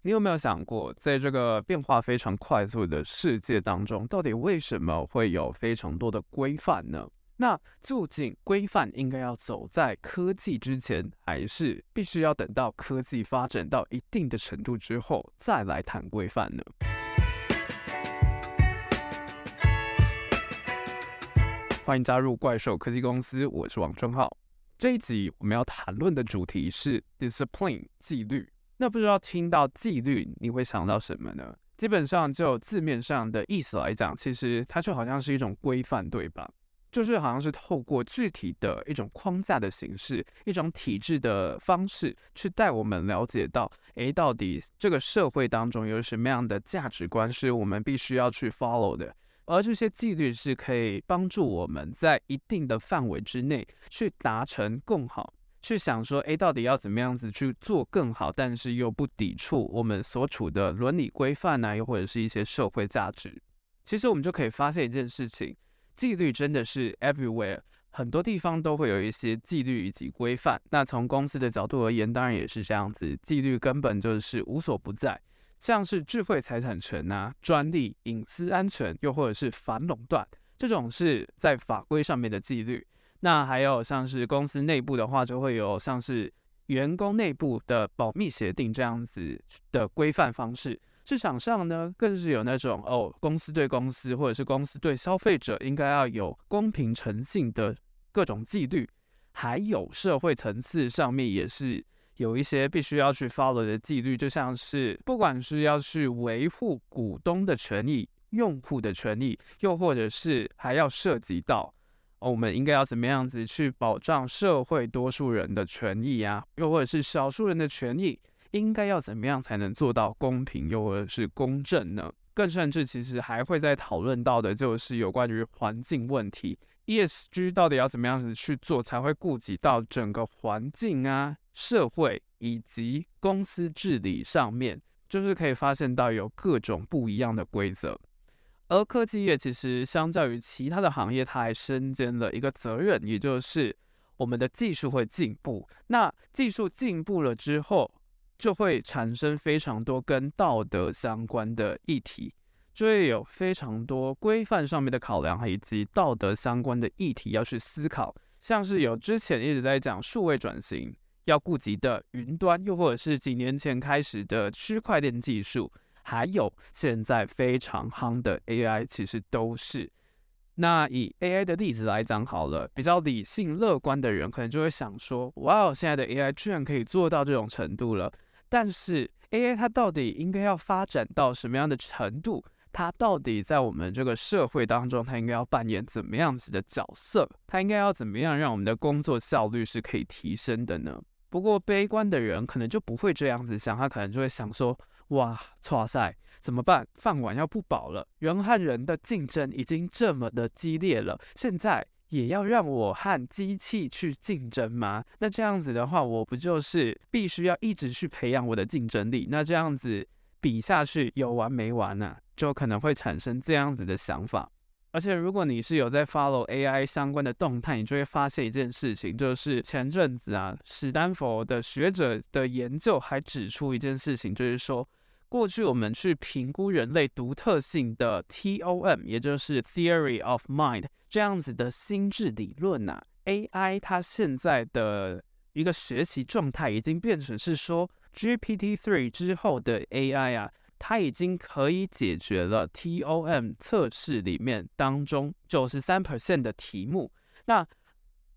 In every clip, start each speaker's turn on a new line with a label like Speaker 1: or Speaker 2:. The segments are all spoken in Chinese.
Speaker 1: 你有没有想过，在这个变化非常快速的世界当中，到底为什么会有非常多的规范呢？那究竟规范应该要走在科技之前，还是必须要等到科技发展到一定的程度之后再来谈规范呢？欢迎加入怪兽科技公司，我是王正浩。这一集我们要谈论的主题是 discipline 纪律。那不知道听到纪律，你会想到什么呢？基本上就字面上的意思来讲，其实它就好像是一种规范，对吧？就是好像是透过具体的一种框架的形式，一种体制的方式，去带我们了解到，诶，到底这个社会当中有什么样的价值观是我们必须要去 follow 的，而这些纪律是可以帮助我们在一定的范围之内去达成更好，去想说，诶，到底要怎么样子去做更好，但是又不抵触我们所处的伦理规范啊，又或者是一些社会价值。其实我们就可以发现一件事情。纪律真的是 everywhere，很多地方都会有一些纪律以及规范。那从公司的角度而言，当然也是这样子，纪律根本就是无所不在。像是智慧财产权啊、专利、隐私安全，又或者是反垄断，这种是在法规上面的纪律。那还有像是公司内部的话，就会有像是员工内部的保密协定这样子的规范方式。市场上呢，更是有那种哦，公司对公司或者是公司对消费者应该要有公平诚信的各种纪律，还有社会层次上面也是有一些必须要去 follow 的纪律，就像是不管是要去维护股东的权益、用户的权益，又或者是还要涉及到哦，我们应该要怎么样子去保障社会多数人的权益啊，又或者是少数人的权益。应该要怎么样才能做到公平又或者是公正呢？更甚至，其实还会在讨论到的就是有关于环境问题，ESG 到底要怎么样子去做才会顾及到整个环境啊、社会以及公司治理上面，就是可以发现到有各种不一样的规则。而科技业其实相较于其他的行业，它还身兼了一个责任，也就是我们的技术会进步。那技术进步了之后，就会产生非常多跟道德相关的议题，就会有非常多规范上面的考量，以及道德相关的议题要去思考。像是有之前一直在讲数位转型要顾及的云端，又或者是几年前开始的区块链技术，还有现在非常夯的 AI，其实都是。那以 AI 的例子来讲好了，比较理性乐观的人可能就会想说：哇哦，现在的 AI 居然可以做到这种程度了。但是 AI 它到底应该要发展到什么样的程度？它到底在我们这个社会当中，它应该要扮演怎么样子的角色？它应该要怎么样让我们的工作效率是可以提升的呢？不过悲观的人可能就不会这样子想，他可能就会想说：哇，剉赛怎么办？饭碗要不保了，人和人的竞争已经这么的激烈了，现在。也要让我和机器去竞争吗？那这样子的话，我不就是必须要一直去培养我的竞争力？那这样子比下去有完没完呢、就可能会产生这样子的想法。而且，如果你是有在 follow AI 相关的动态，你就会发现一件事情，就是前阵子啊，史丹佛的学者的研究还指出一件事情，就是说。过去我们去评估人类独特性的 TOM，也就是 Theory of Mind 这样子的心智理论呐、啊，AI 它现在的一个学习状态已经变成是说 GPT-3 之后的 AI 啊，它已经可以解决了 TOM 测试里面当中九十三 percent 的题目，那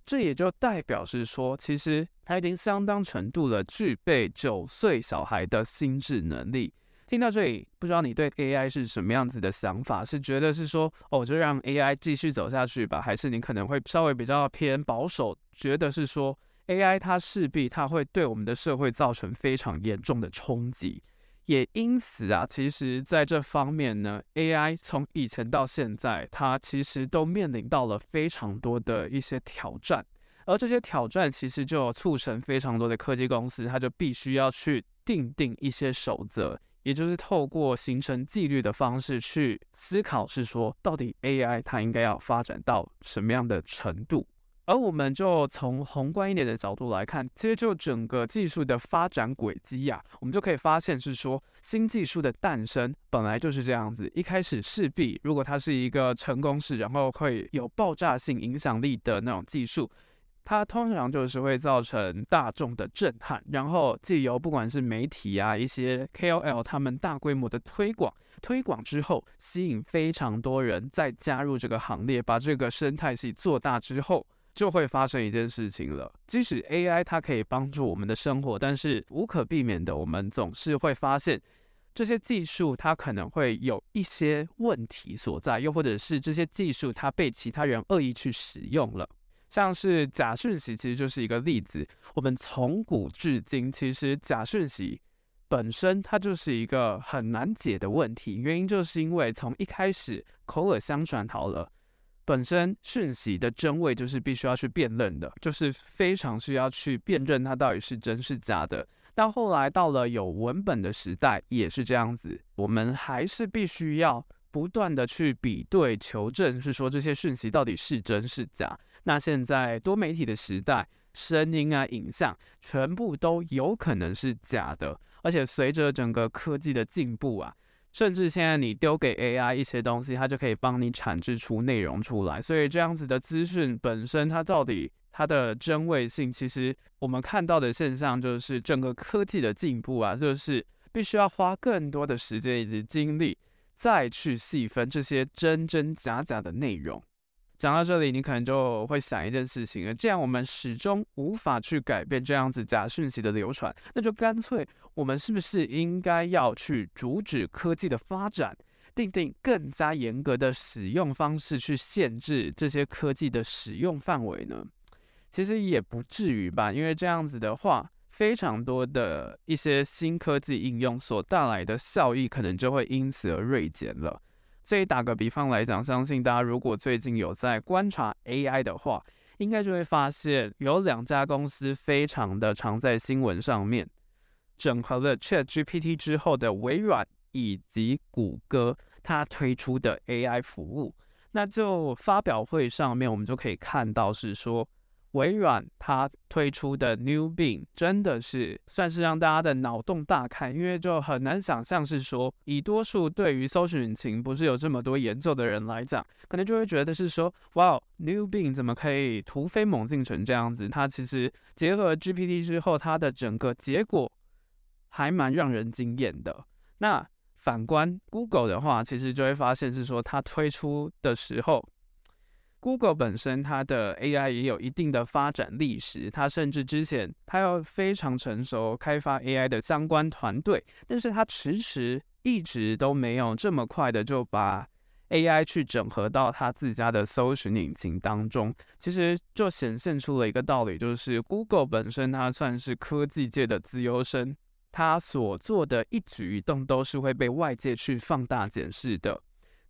Speaker 1: 这也就代表是说，其实它已经相当程度的具备九岁小孩的心智能力。听到这里，不知道你对 AI 是什么样子的想法？是觉得是说，哦，就让 AI 继续走下去吧，还是你可能会稍微比较偏保守，觉得是说 AI 它势必它会对我们的社会造成非常严重的冲击。也因此啊，其实在这方面呢，AI 从以前到现在，它其实都面临到了非常多的一些挑战，而这些挑战其实就促成非常多的科技公司，它就必须要去订定一些守则。也就是透过形成纪律的方式去思考，是说到底 AI 它应该要发展到什么样的程度？而我们就从宏观一点的角度来看，其实就整个技术的发展轨迹呀，我们就可以发现是说，新技术的诞生本来就是这样子。一开始势必，如果它是一个成功式，然后会有爆炸性影响力的那种技术，它通常就是会造成大众的震撼，然后借由不管是媒体啊，一些 KOL 他们大规模的推广，推广之后吸引非常多人再加入这个行列，把这个生态系做大之后。就会发生一件事情了。即使 AI 它可以帮助我们的生活，但是无可避免的，我们总是会发现这些技术它可能会有一些问题所在，又或者是这些技术它被其他人恶意去使用了。像是假讯息，其实就是一个例子。我们从古至今，其实假讯息本身它就是一个很难解的问题，原因就是因为从一开始口耳相传好了。本身讯息的真伪就是必须要去辨认的，就是非常需要去辨认它到底是真是假的。到后来到了有文本的时代，也是这样子，我们还是必须要不断的去比对求证，是说这些讯息到底是真是假。那现在多媒体的时代，声音啊、影像全部都有可能是假的，而且随着整个科技的进步啊。甚至现在你丢给 AI 一些东西，它就可以帮你产制出内容出来。所以这样子的资讯本身，它到底它的真伪性，其实我们看到的现象就是整个科技的进步啊，就是必须要花更多的时间以及精力，再去细分这些真真假假的内容。讲到这里，你可能就会想一件事情了：既然我们始终无法去改变这样子假讯息的流传，那就干脆我们是不是应该要去阻止科技的发展，订定更加严格的使用方式，去限制这些科技的使用范围呢？其实也不至于吧，因为这样子的话，非常多的一些新科技应用所带来的效益，可能就会因此而锐减了。所以打个比方来讲，相信大家如果最近有在观察 AI 的话，应该就会发现有两家公司非常的常在新闻上面，整合了 ChatGPT 之后的微软以及谷歌，它推出的 AI 服务。那就发表会上面，我们就可以看到是说。微软它推出的 New Bing 真的是算是让大家的脑洞大开，因为就很难想象是说，以多数对于搜寻引擎不是有这么多研究的人来讲，可能就会觉得是说，哇，New Bing 怎么可以突飞猛进成这样子？它其实结合 GPT 之后，它的整个结果还蛮让人惊艳的。那反观 Google 的话，其实就会发现是说，它推出的时候。Google 本身它的 AI 也有一定的发展历史，它甚至之前它有非常成熟开发 AI 的相关团队，但是它迟迟一直都没有这么快的就把 AI 去整合到它自家的搜寻引擎当中。其实就显现出了一个道理，就是 Google 本身它算是科技界的资优生，它所做的一举一动都是会被外界去放大检视的。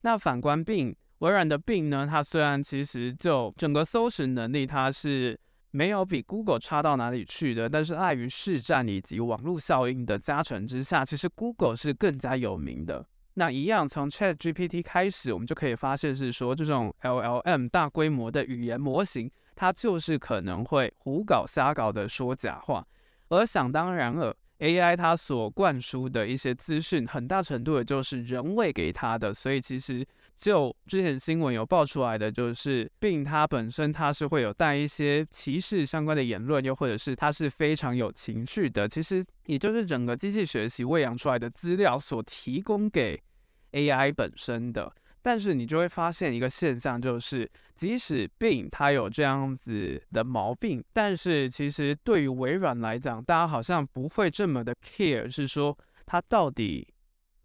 Speaker 1: 那反观并。微软的病呢，它虽然其实就整个搜寻能力，它是没有比 Google 差到哪里去的，但是碍于市占以及网络效应的加成之下，其实 Google 是更加有名的。那一样从 ChatGPT 开始，我们就可以发现是说，这种 LLM 大规模的语言模型，它就是可能会胡搞瞎搞的说假话，而想当然尔。AI 它所灌输的一些资讯，很大程度也就是人为给它的，所以其实就之前新闻有爆出来的，就是 Bing 它本身它是会有带一些歧视相关的言论，又或者是它是非常有情绪的，其实也就是整个机器学习喂养出来的资料所提供给 AI 本身的。但是你就会发现一个现象，就是即使 Bing 它有这样子的毛病，但是其实对于微软来讲，大家好像不会这么的 care，是说它到底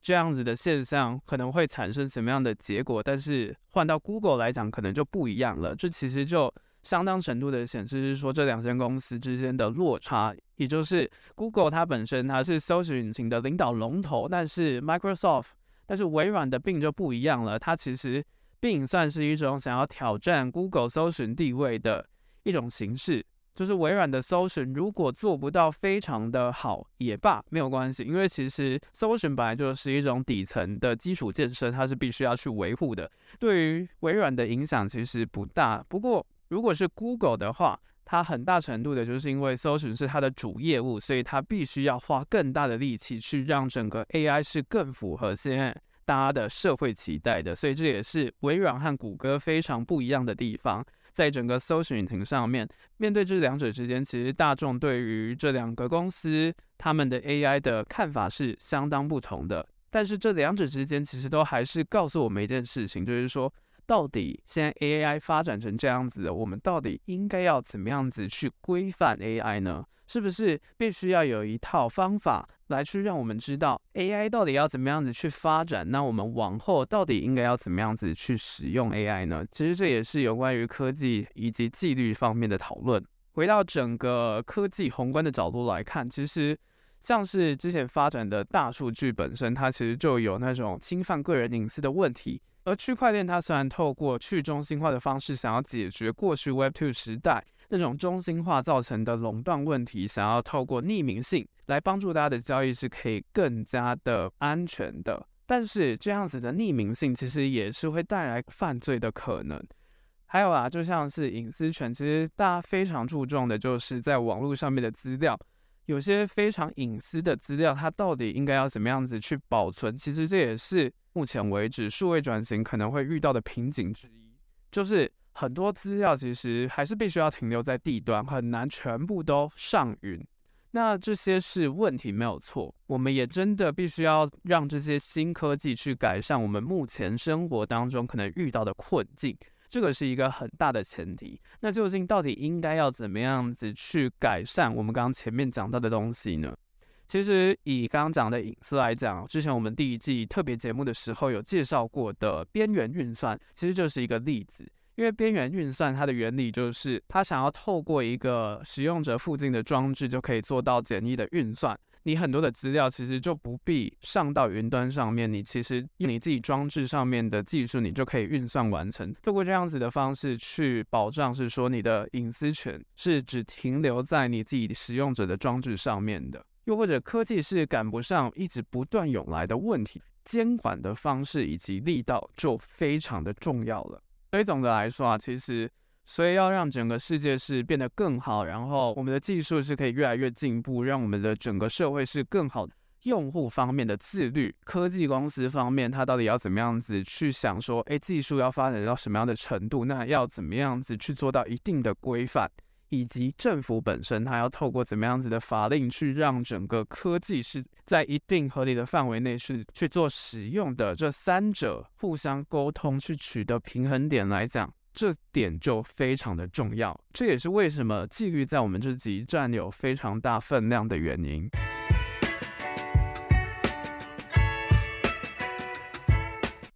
Speaker 1: 这样子的现象可能会产生什么样的结果。但是换到 Google 来讲，可能就不一样了。这其实就相当程度的显示是说，这两间公司之间的落差，也就是 Google 它本身它是搜寻引擎的领导龙头，但是 Microsoft。但是微软的病就不一样了，它其实并算是一种想要挑战 Google 搜寻地位的一种形式。就是微软的搜寻如果做不到非常的好也罢，没有关系，因为其实搜寻本来就是一种底层的基础建设，它是必须要去维护的。对于微软的影响其实不大。不过如果是 Google 的话，它很大程度的就是因为搜寻是它的主业务，所以它必须要花更大的力气去让整个 AI 是更符合现在大家的社会期待的。所以这也是微软和谷歌非常不一样的地方。在整个搜寻引擎上面，面对这两者之间，其实大众对于这两个公司他们的 AI 的看法是相当不同的。但是这两者之间，其实都还是告诉我们一件事情，就是说，到底现在 AI 发展成这样子，我们到底应该要怎么样子去规范 AI 呢？是不是必须要有一套方法来去让我们知道 AI 到底要怎么样子去发展？那我们往后到底应该要怎么样子去使用 AI 呢？其实这也是有关于科技以及纪律方面的讨论。回到整个科技宏观的角度来看，其实像是之前发展的大数据本身，它其实就有那种侵犯个人隐私的问题。而区块链它虽然透过去中心化的方式，想要解决过去 Web2 时代那种中心化造成的垄断问题，想要透过匿名性来帮助大家的交易是可以更加的安全的。但是这样子的匿名性其实也是会带来犯罪的可能。还有啊，就像是隐私权，其实大家非常注重的就是在网络上面的资料，有些非常隐私的资料，它到底应该要怎么样子去保存？其实这也是。目前为止，数位转型可能会遇到的瓶颈之一，就是很多资料其实还是必须要停留在地端，很难全部都上云。那这些是问题，没有错。我们也真的必须要让这些新科技去改善我们目前生活当中可能遇到的困境，这个是一个很大的前提。那究竟到底应该要怎么样子去改善我们刚刚前面讲到的东西呢？其实以刚刚讲的隐私来讲，之前我们第一季特别节目的时候有介绍过的边缘运算，其实就是一个例子。因为边缘运算它的原理就是，它想要透过一个使用者附近的装置就可以做到简易的运算。你很多的资料其实就不必上到云端上面，你其实用你自己装置上面的技术，你就可以运算完成。透过这样子的方式去保障，是说你的隐私权是只停留在你自己使用者的装置上面的。又或者科技是赶不上一直不断涌来的问题，监管的方式以及力道就非常的重要了。所以总的来说啊，其实所以要让整个世界是变得更好，然后我们的技术是可以越来越进步，让我们的整个社会是更好。用户方面的自律，科技公司方面，它到底要怎么样子去想说，诶，技术要发展到什么样的程度，那要怎么样子去做到一定的规范？以及政府本身，它要透过怎么样子的法令去让整个科技是在一定合理的范围内是去做使用的，这三者互相沟通去取得平衡点来讲，这点就非常的重要。这也是为什么纪律在我们这集占有非常大分量的原因。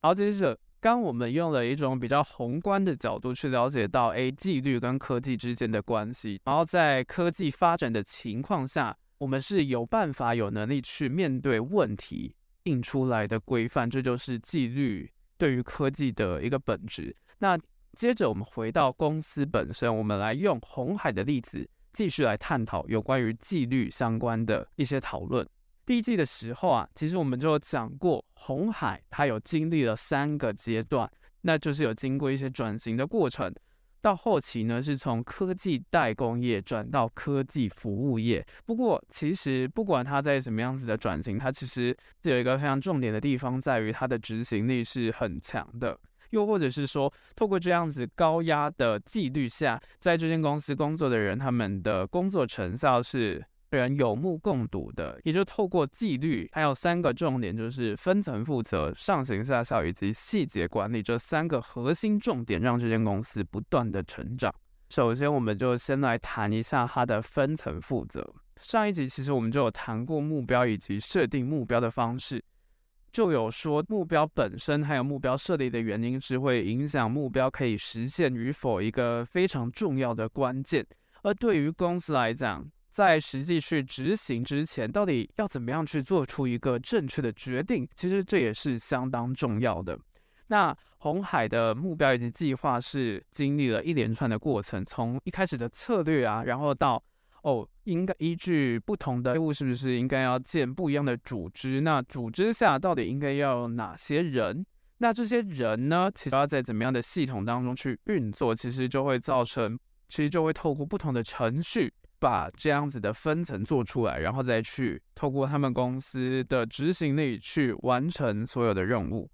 Speaker 1: 好，接着。刚我们用了一种比较宏观的角度去了解到，哎，纪律跟科技之间的关系，然后在科技发展的情况下，我们是有办法、有能力去面对问题，印出来的规范，这就是纪律对于科技的一个本质。那接着我们回到公司本身，我们来用红海的例子继续来探讨有关于纪律相关的一些讨论。第一季的时候啊，其实我们就讲过，红海它有经历了三个阶段，那就是有经过一些转型的过程。到后期呢，是从科技代工业转到科技服务业。不过，其实不管它在什么样子的转型，它其实有一个非常重点的地方，在于它的执行力是很强的。又或者是说，透过这样子高压的纪律下，在这间公司工作的人，他们的工作成效是。人有目共睹的，也就透过纪律，还有三个重点，就是分层负责、上行下效以及细节管理这三个核心重点，让这间公司不断的成长。首先，我们就先来谈一下它的分层负责。上一集其实我们就有谈过目标以及设定目标的方式，就有说目标本身还有目标设立的原因，是会影响目标可以实现与否一个非常重要的关键。而对于公司来讲，在实际去执行之前，到底要怎么样去做出一个正确的决定？其实这也是相当重要的。那红海的目标以及计划是经历了一连串的过程，从一开始的策略啊，然后到哦，应该依据不同的业务，是不是应该要建不一样的组织？那组织下到底应该要有哪些人？那这些人呢，其实要在怎么样的系统当中去运作，其实就会造成，其实就会透过不同的程序，把这样子的分层做出来，然后再去透过他们公司的执行力去完成所有的任务。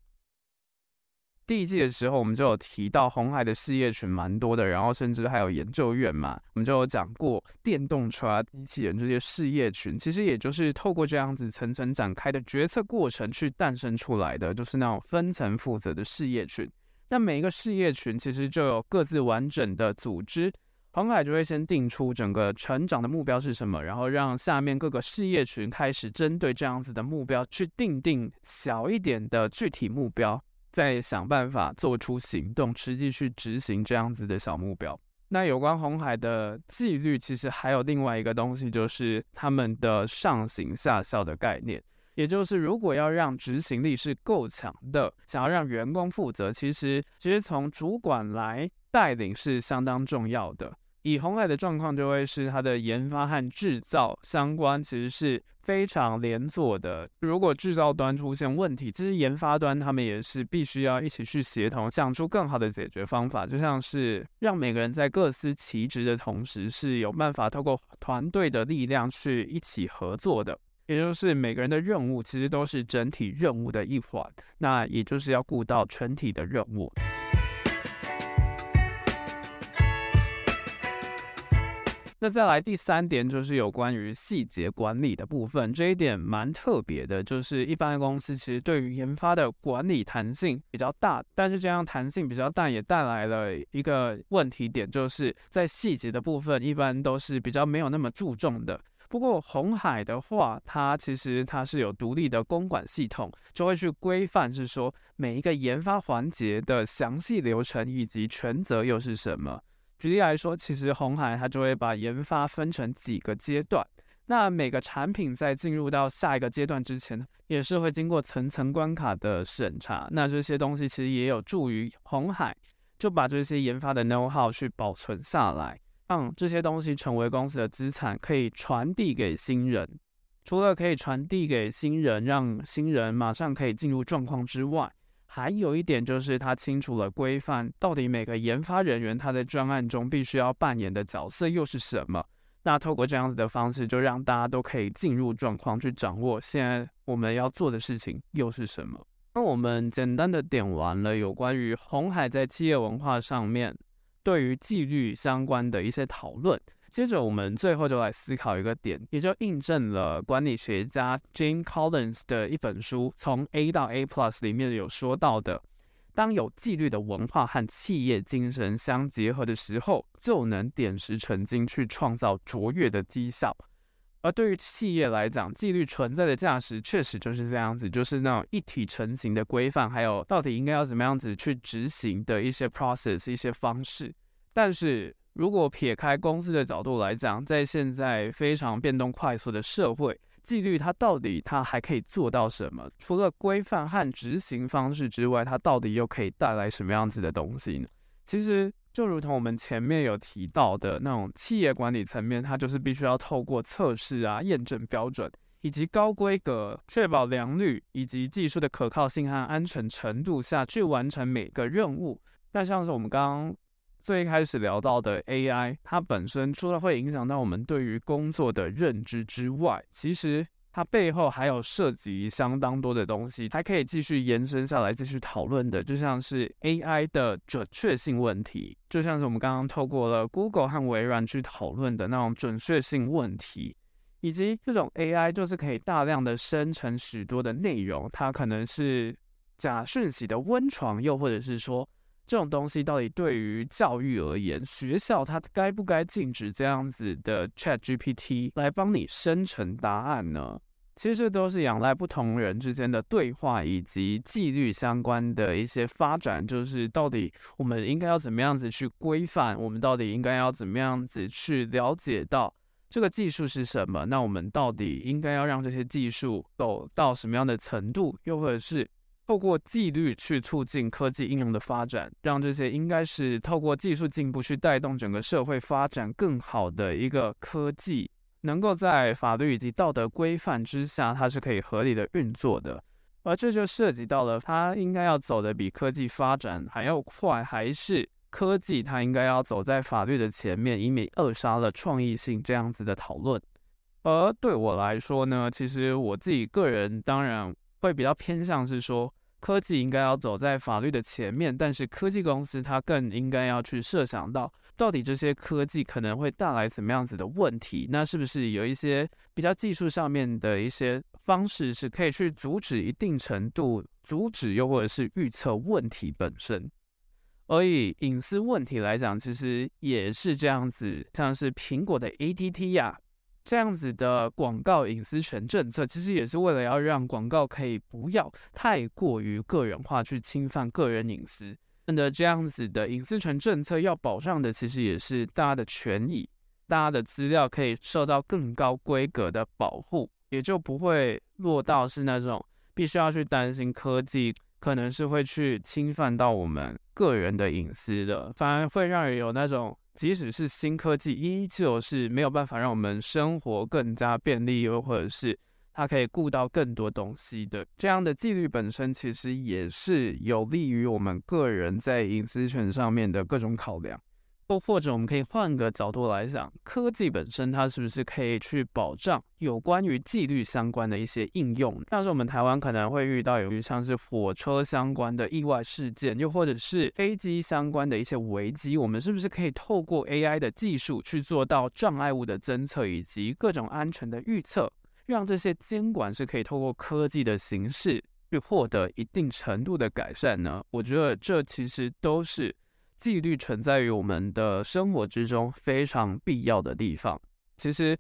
Speaker 1: 第一季的时候，我们就有提到红海的事业群蛮多的，然后甚至还有研究院嘛，我们就有讲过电动车啊、机器人这些事业群，其实也就是透过这样子层层展开的决策过程去诞生出来的，就是那种分层负责的事业群。那每一个事业群其实就有各自完整的组织，红海就会先定出整个成长的目标是什么，然后让下面各个事业群开始针对这样子的目标去定定小一点的具体目标。再想办法做出行动，实际去执行这样子的小目标。那有关红海的纪律，其实还有另外一个东西，就是他们的上行下效的概念。也就是如果要让执行力是够强的，想要让员工负责，其实其实从主管来带领是相当重要的。以红海的状况，就会是它的研发和制造相关，其实是非常连锁的。如果制造端出现问题，其实研发端他们也是必须要一起去协同，想出更好的解决方法。就像是让每个人在各司其职的同时，是有办法透过团队的力量去一起合作的。也就是每个人的任务其实都是整体任务的一环，那也就是要顾到全体的任务。那再来第三点就是有关于细节管理的部分，这一点蛮特别的，就是一般的公司其实对于研发的管理弹性比较大，但是这样弹性比较大也带来了一个问题点，就是在细节的部分一般都是比较没有那么注重的。不过红海的话，它其实它是有独立的公管系统，就会去规范，是说每一个研发环节的详细流程以及权责又是什么。举例来说，其实红海它就会把研发分成几个阶段。那每个产品在进入到下一个阶段之前，也是会经过层层关卡的审查。那这些东西其实也有助于红海就把这些研发的 know how 去保存下来，让这些东西成为公司的资产，可以传递给新人。除了可以传递给新人，让新人马上可以进入状况之外，还有一点就是，他清楚了规范到底每个研发人员他在专案中必须要扮演的角色又是什么。那透过这样子的方式，就让大家都可以进入状况，去掌握现在我们要做的事情又是什么。那我们简单的点完了有关于红海在企业文化上面对于纪律相关的一些讨论。接着，我们最后就来思考一个点，也就印证了管理学家 Jim Collins 的一本书《从 A 到 A Plus》里面有说到的：当有纪律的文化和企业精神相结合的时候，就能点石成金，去创造卓越的绩效。而对于企业来讲，纪律存在的价值确实就是这样子，就是那种一体成型的规范，还有到底应该要怎么样子去执行的一些 process、一些方式，但是。如果撇开公司的角度来讲，在现在非常变动快速的社会，纪律它到底它还可以做到什么？除了规范和执行方式之外，它到底又可以带来什么样子的东西呢？其实就如同我们前面有提到的那种企业管理层面，它就是必须要透过测试啊、验证标准以及高规格，确保良率以及技术的可靠性和安全程度下去完成每个任务。那像是我们刚刚。最开始聊到的 AI，它本身除了会影响到我们对于工作的认知之外，其实它背后还有涉及相当多的东西，还可以继续延伸下来继续讨论的，就像是 AI 的准确性问题，就像是我们刚刚透过了 Google 和微软去讨论的那种准确性问题，以及这种 AI 就是可以大量的生成许多的内容，它可能是假讯息的温床，又或者是说。这种东西到底对于教育而言，学校它该不该禁止这样子的 ChatGPT 来帮你生成答案呢？其实这都是仰赖不同人之间的对话以及纪律相关的一些发展。就是到底我们应该要怎么样子去规范？我们到底应该要怎么样子去了解到这个技术是什么？那我们到底应该要让这些技术走到什么样的程度？又或者是？透过纪律去促进科技应用的发展，让这些应该是透过技术进步去带动整个社会发展更好的一个科技，能够在法律以及道德规范之下，它是可以合理的运作的。而这就涉及到了它应该要走得比科技发展还要快，还是科技它应该要走在法律的前面，以免扼杀了创意性这样子的讨论。而对我来说呢，其实我自己个人当然会比较偏向是说，科技应该要走在法律的前面，但是科技公司它更应该要去设想到，到底这些科技可能会带来怎么样子的问题？那是不是有一些比较技术上面的一些方式是可以去阻止一定程度阻止，又或者是预测问题本身？而以隐私问题来讲，其实也是这样子，像是苹果的 ATT 呀。这样子的广告隐私权政策，其实也是为了要让广告可以不要太过于个人化，去侵犯个人隐私。那这样子的隐私权政策要保障的，其实也是大家的权益，大家的资料可以受到更高规格的保护，也就不会落到是那种必须要去担心科技可能是会去侵犯到我们个人的隐私的，反而会让人有那种。即使是新科技，依旧是没有办法让我们生活更加便利，又或者是它可以顾到更多东西的。这样的纪律本身，其实也是有利于我们个人在隐私权上面的各种考量。又或者，我们可以换个角度来讲，科技本身它是不是可以去保障有关于纪律相关的一些应用？像是我们台湾可能会遇到有像是火车相关的意外事件，又或者是飞机相关的一些危机，我们是不是可以透过 AI 的技术去做到障碍物的侦测以及各种安全的预测，让这些监管是可以透过科技的形式去获得一定程度的改善呢？我觉得这其实都是。纪律存在于我们的生活之中非常必要的地方。其实，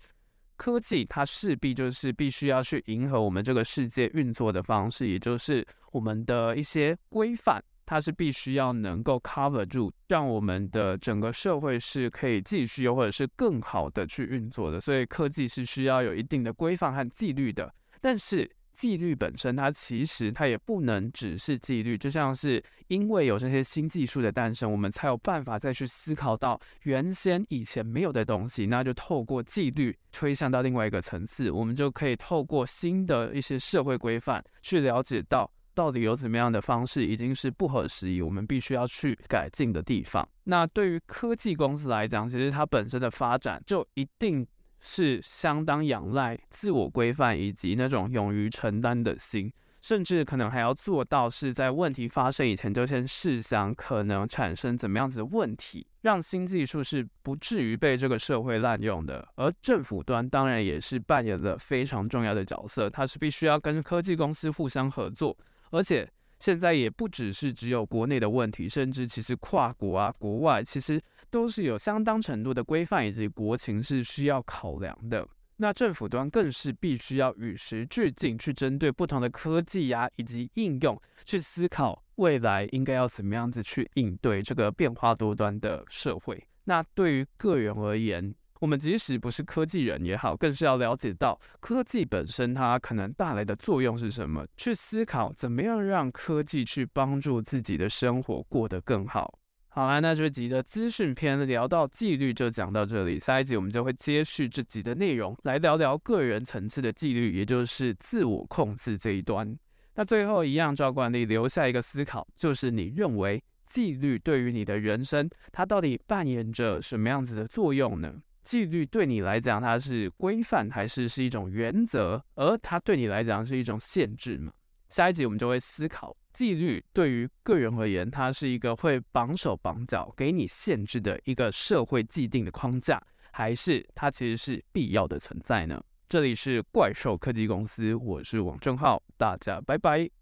Speaker 1: 科技它势必就是必须要去迎合我们这个世界运作的方式，也就是我们的一些规范，它是必须要能够 cover 住，让我们的整个社会是可以继续或者是更好的去运作的。所以，科技是需要有一定的规范和纪律的。但是，纪律本身，它其实它也不能只是纪律，就像是因为有这些新技术的诞生，我们才有办法再去思考到原先以前没有的东西，那就透过纪律推向到另外一个层次，我们就可以透过新的一些社会规范去了解到到底有怎么样的方式已经是不合时宜，我们必须要去改进的地方。那对于科技公司来讲，其实它本身的发展就一定。是相当仰赖自我规范以及那种勇于承担的心，甚至可能还要做到是在问题发生以前就先试想可能产生怎么样子的问题，让新技术是不至于被这个社会滥用的。而政府端当然也是扮演了非常重要的角色，它是必须要跟科技公司互相合作，而且。现在也不只是只有国内的问题，甚至其实跨国啊、国外其实都是有相当程度的规范以及国情是需要考量的。那政府端更是必须要与时俱进，去针对不同的科技呀、以及应用，去思考未来应该要怎么样子去应对这个变化多端的社会。那对于个人而言，我们即使不是科技人也好，更是要了解到科技本身它可能带来的作用是什么，去思考怎么样让科技去帮助自己的生活过得更好。好啦，那这集的资讯篇聊到纪律就讲到这里，下一集我们就会接续这集的内容，来聊聊个人层次的纪律，也就是自我控制这一端。那最后一样照惯例留下一个思考，就是你认为纪律对于你的人生，它到底扮演着什么样子的作用呢？纪律对你来讲，它是规范还是是一种原则？而它对你来讲是一种限制吗？下一集我们就会思考，纪律对于个人而言，它是一个会绑手绑脚、给你限制的一个社会既定的框架，还是它其实是必要的存在呢？这里是怪兽科技公司，我是王正浩，大家拜拜。